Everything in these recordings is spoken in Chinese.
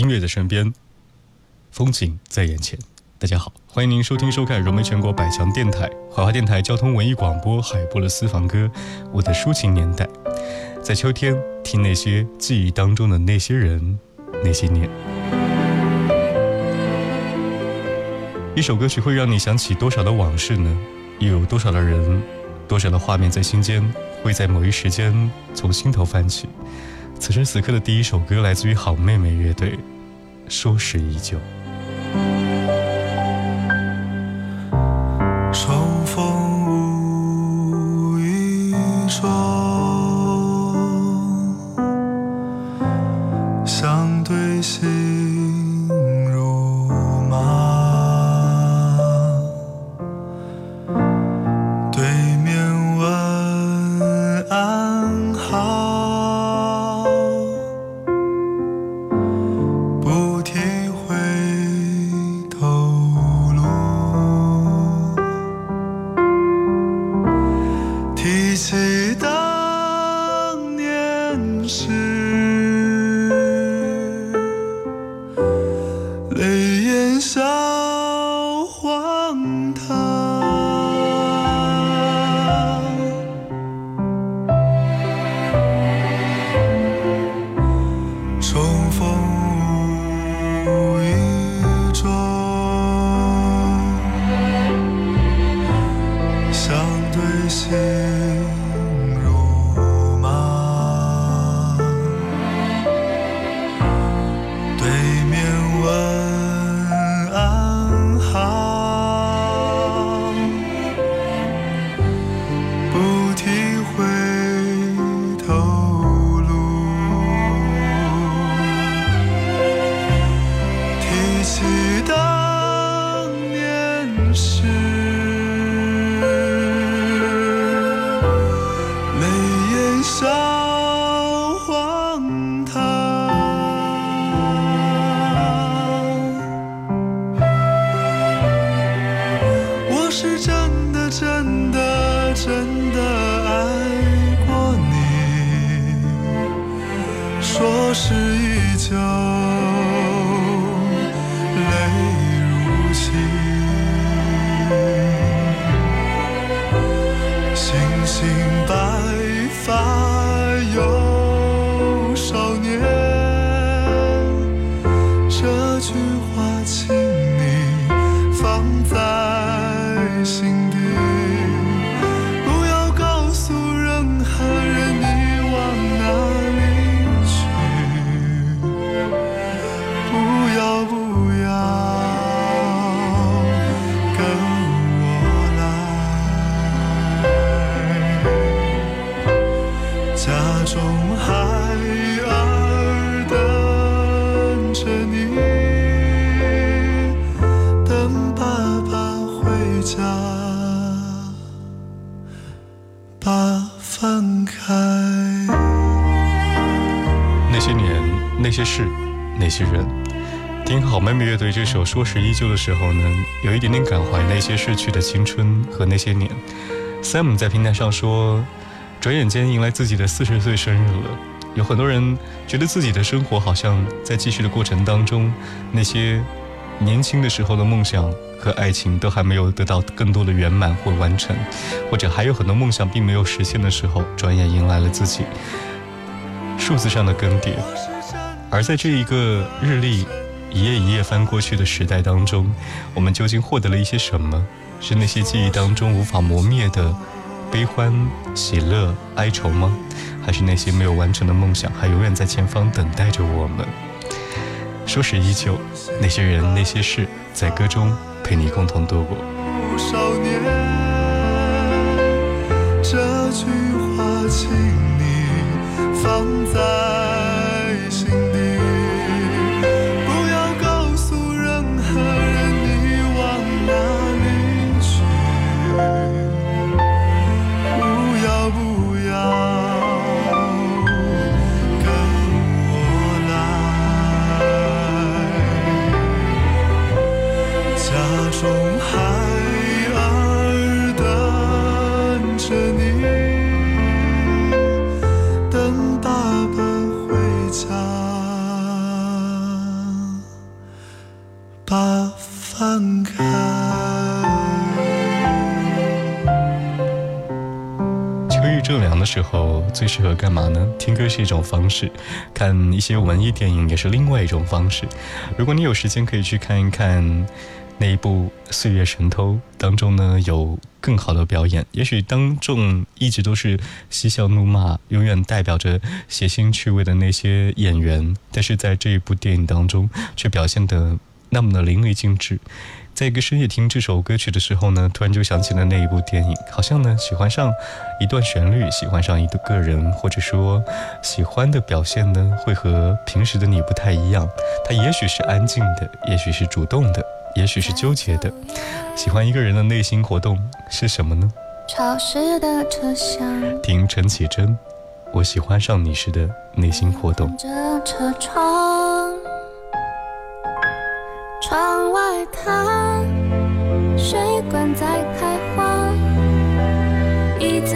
音乐在身边，风景在眼前。大家好，欢迎您收听收看融媒全国百强电台华华电台交通文艺广播海波的私房歌，我的抒情年代。在秋天，听那些记忆当中的那些人，那些年。一首歌曲会让你想起多少的往事呢？又有多少的人，多少的画面在心间，会在某一时间从心头泛起？此时此刻的第一首歌来自于好妹妹乐队。说时依旧。听好妹妹乐队这首《说时依旧》的时候呢，有一点点感怀那些逝去的青春和那些年。Sam 在平台上说，转眼间迎来自己的四十岁生日了，有很多人觉得自己的生活好像在继续的过程当中，那些年轻的时候的梦想和爱情都还没有得到更多的圆满或完成，或者还有很多梦想并没有实现的时候，转眼迎来了自己数字上的更迭。而在这一个日历一页一页翻过去的时代当中，我们究竟获得了一些什么？是那些记忆当中无法磨灭的悲欢、喜乐、哀愁吗？还是那些没有完成的梦想，还永远在前方等待着我们？说是依旧，那些人、那些事，在歌中陪你共同度过。少年，这句话，请你放在最适合干嘛呢？听歌是一种方式，看一些文艺电影也是另外一种方式。如果你有时间，可以去看一看那一部《岁月神偷》当中呢，有更好的表演。也许当众一直都是嬉笑怒骂，永远代表着血腥趣味的那些演员，但是在这一部电影当中，却表现得那么的淋漓尽致。在一个深夜听这首歌曲的时候呢，突然就想起了那一部电影，好像呢喜欢上一段旋律，喜欢上一个人，或者说喜欢的表现呢，会和平时的你不太一样。它也许是安静的，也许是主动的，也许是纠结的。喜欢一个人的内心活动是什么呢？潮湿的车厢，听陈绮贞，我喜欢上你时的内心活动。着车窗。窗外它水管在开花，椅子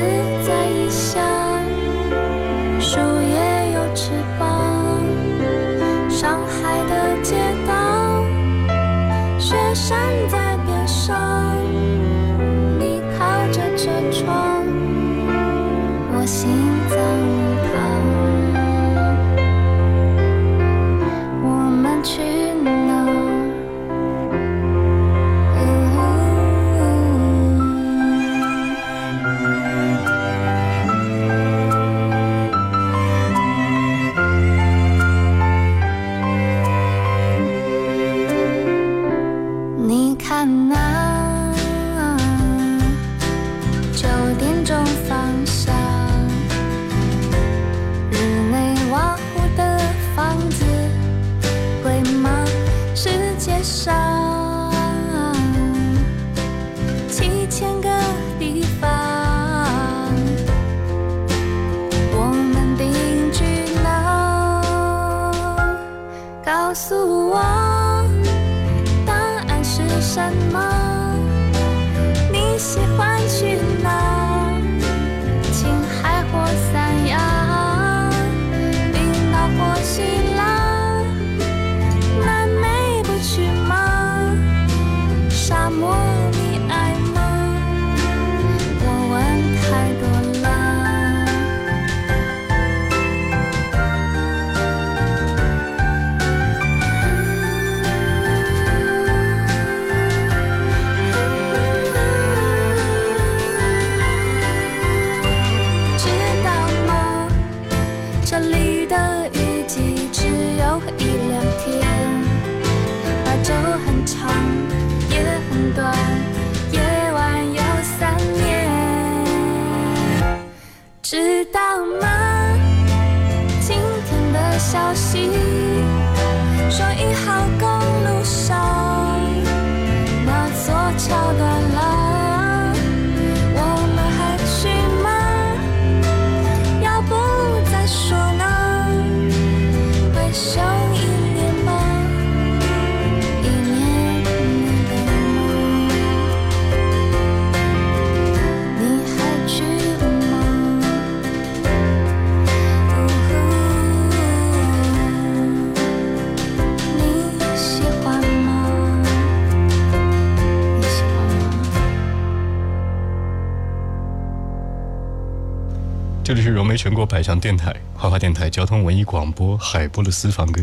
是融媒全国百强电台、花花电台交通文艺广播海波的私房歌，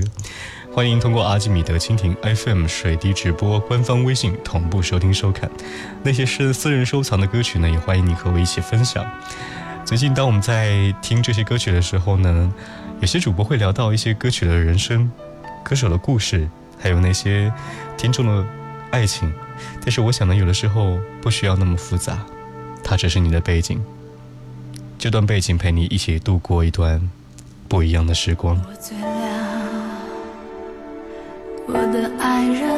欢迎通过阿基米德蜻蜓 FM 水滴直播官方微信同步收听收看。那些是私人收藏的歌曲呢，也欢迎你和我一起分享。最近，当我们在听这些歌曲的时候呢，有些主播会聊到一些歌曲的人生、歌手的故事，还有那些听众的爱情。但是我想呢，有的时候不需要那么复杂，它只是你的背景。这段背景陪你一起度过一段不一样的时光。我，的爱人，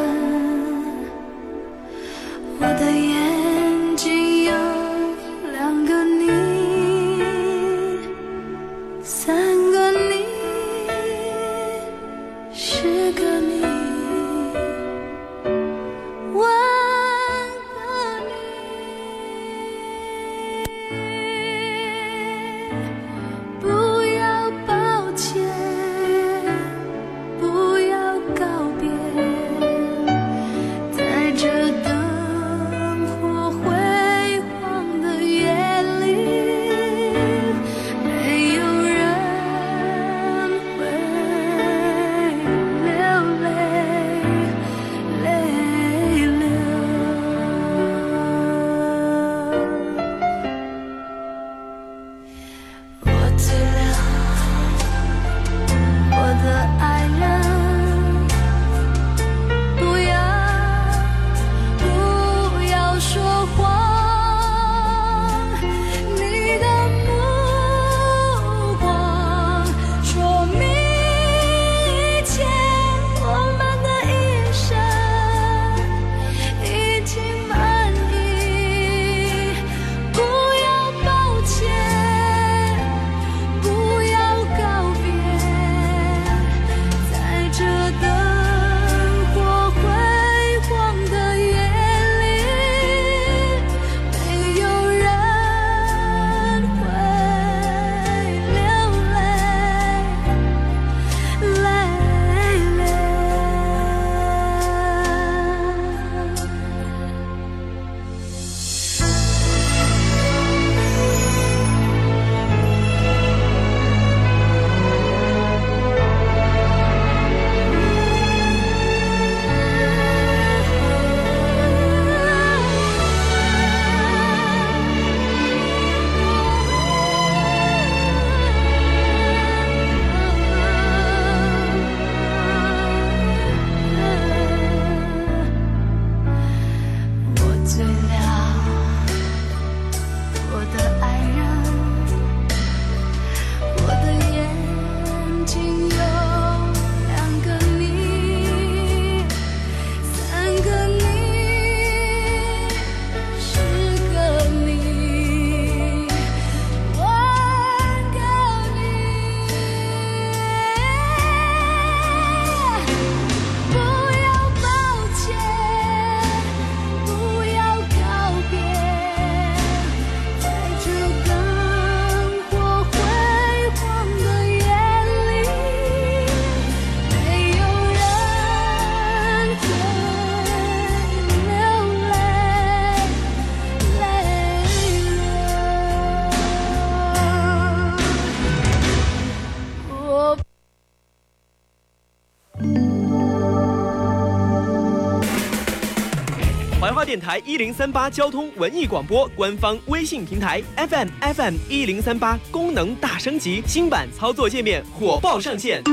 电台一零三八交通文艺广播官方微信平台 FM FM 一零三八功能大升级，新版操作界面火爆上线。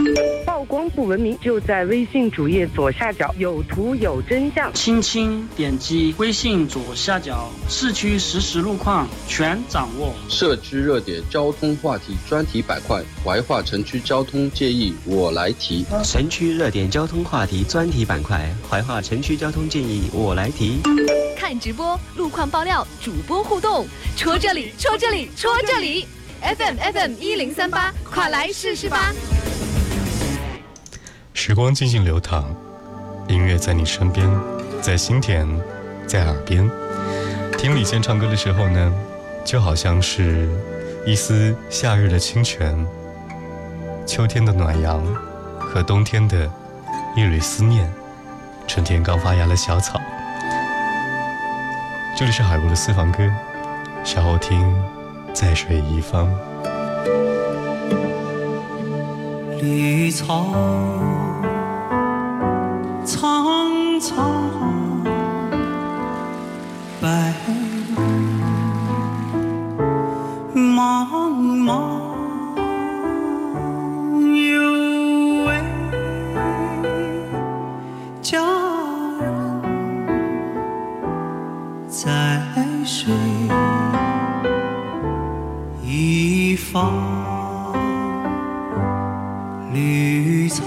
曝光不文明，就在微信主页左下角有图有真相。轻轻点击微信左下角市区实时路况全掌握。社区热点交通话题专题板块，怀化城区交通建议我来提。城区热点交通话题专题板块，怀化城区交通建议我来提。看直播、路况爆料、主播互动，戳这里，戳这里，戳这里。FM FM 一零三八，快来试试吧！时光静静流淌，音乐在你身边，在心田，在耳边。听李健唱歌的时候呢，就好像是一丝夏日的清泉，秋天的暖阳和冬天的一缕思念，春天刚发芽的小草。这里是海波的私房歌，稍后听在水一方。绿草苍苍，白绿草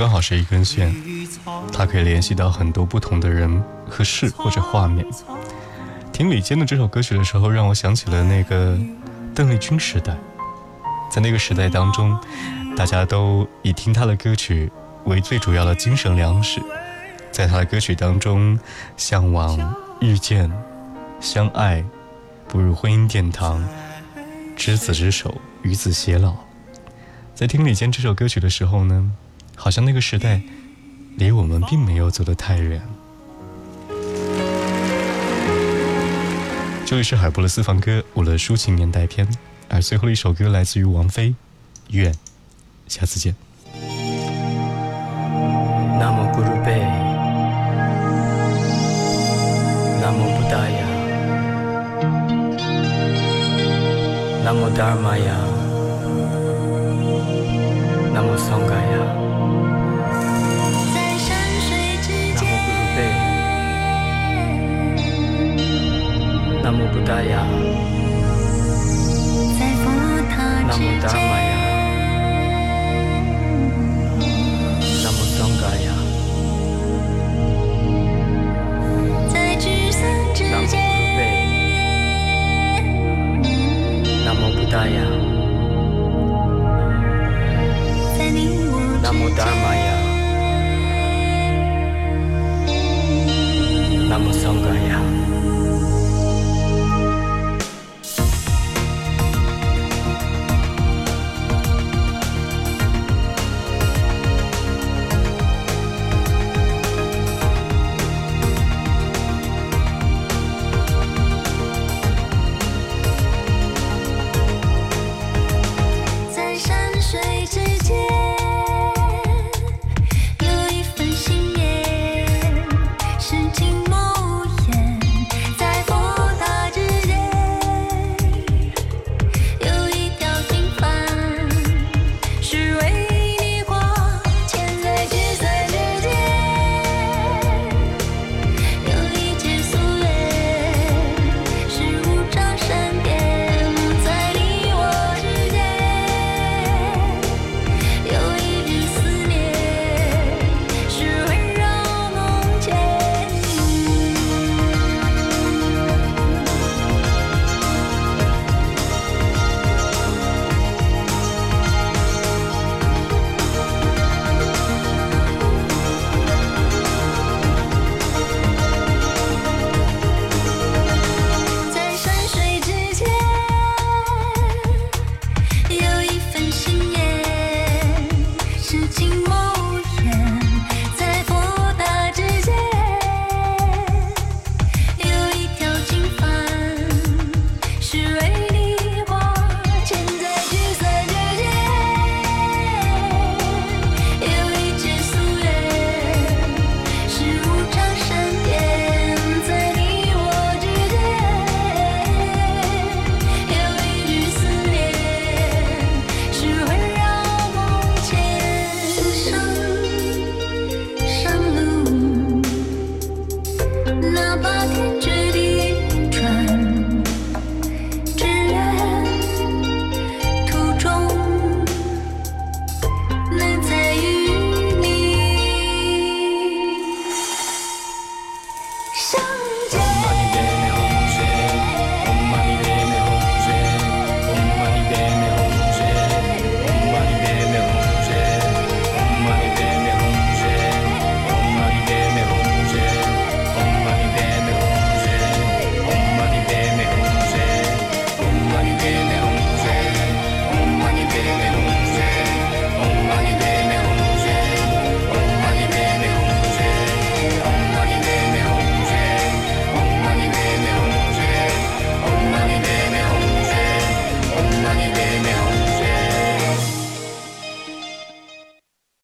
刚好是一根线，它可以联系到很多不同的人和事或者画面。听李健的这首歌曲的时候，让我想起了那个邓丽君时代。在那个时代当中，大家都以听他的歌曲为最主要的精神粮食，在他的歌曲当中，向往、遇见、相爱，步入婚姻殿堂，执子之手，与子偕老。在听李健这首歌曲的时候呢，好像那个时代离我们并没有走得太远。这里是海波的私房歌，我的抒情年代篇。而最后一首歌来自于王菲，愿下次见。南摩古鲁贝。南摩布达雅。南无达尔玛雅。无